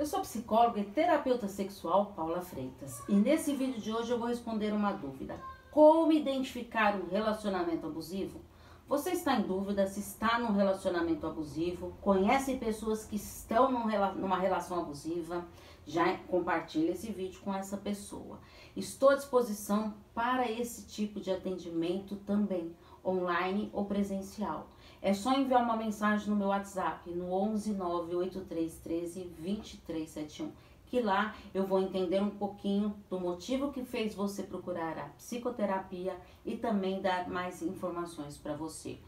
eu sou psicóloga e terapeuta sexual Paula Freitas e nesse vídeo de hoje eu vou responder uma dúvida. Como identificar um relacionamento abusivo? Você está em dúvida se está num relacionamento abusivo? Conhece pessoas que estão numa relação abusiva? Já compartilhe esse vídeo com essa pessoa. Estou à disposição para esse tipo de atendimento também, online ou presencial. É só enviar uma mensagem no meu WhatsApp no 11 98313 2371 que lá eu vou entender um pouquinho do motivo que fez você procurar a psicoterapia e também dar mais informações para você.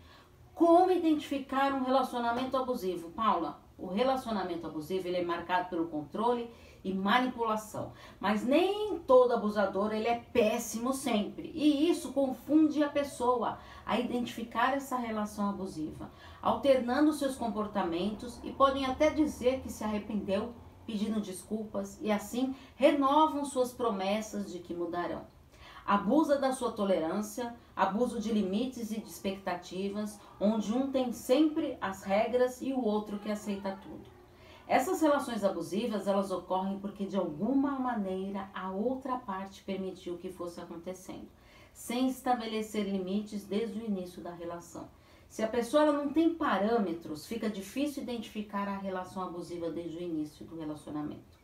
Como identificar um relacionamento abusivo? Paula, o relacionamento abusivo ele é marcado pelo controle e manipulação, mas nem todo abusador ele é péssimo sempre e isso confunde a pessoa a identificar essa relação abusiva, alternando seus comportamentos e podem até dizer que se arrependeu pedindo desculpas e assim renovam suas promessas de que mudarão. Abusa da sua tolerância, abuso de limites e de expectativas, onde um tem sempre as regras e o outro que aceita tudo. Essas relações abusivas, elas ocorrem porque de alguma maneira a outra parte permitiu que fosse acontecendo, sem estabelecer limites desde o início da relação. Se a pessoa não tem parâmetros, fica difícil identificar a relação abusiva desde o início do relacionamento.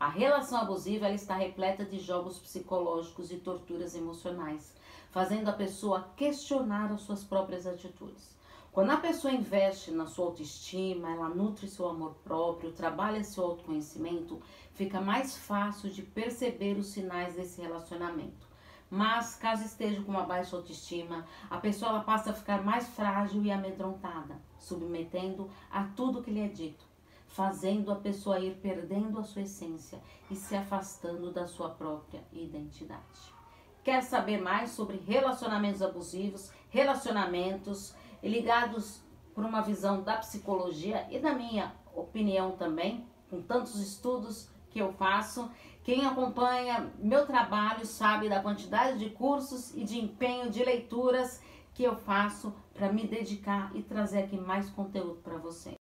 A relação abusiva ela está repleta de jogos psicológicos e torturas emocionais, fazendo a pessoa questionar as suas próprias atitudes. Quando a pessoa investe na sua autoestima, ela nutre seu amor próprio, trabalha seu autoconhecimento, fica mais fácil de perceber os sinais desse relacionamento. Mas caso esteja com uma baixa autoestima, a pessoa passa a ficar mais frágil e amedrontada, submetendo a tudo que lhe é dito, fazendo a pessoa ir perdendo a sua essência e se afastando da sua própria identidade. Quer saber mais sobre relacionamentos abusivos, relacionamentos ligados por uma visão da psicologia e da minha opinião também, com tantos estudos que eu faço. Quem acompanha meu trabalho sabe da quantidade de cursos e de empenho de leituras que eu faço para me dedicar e trazer aqui mais conteúdo para você.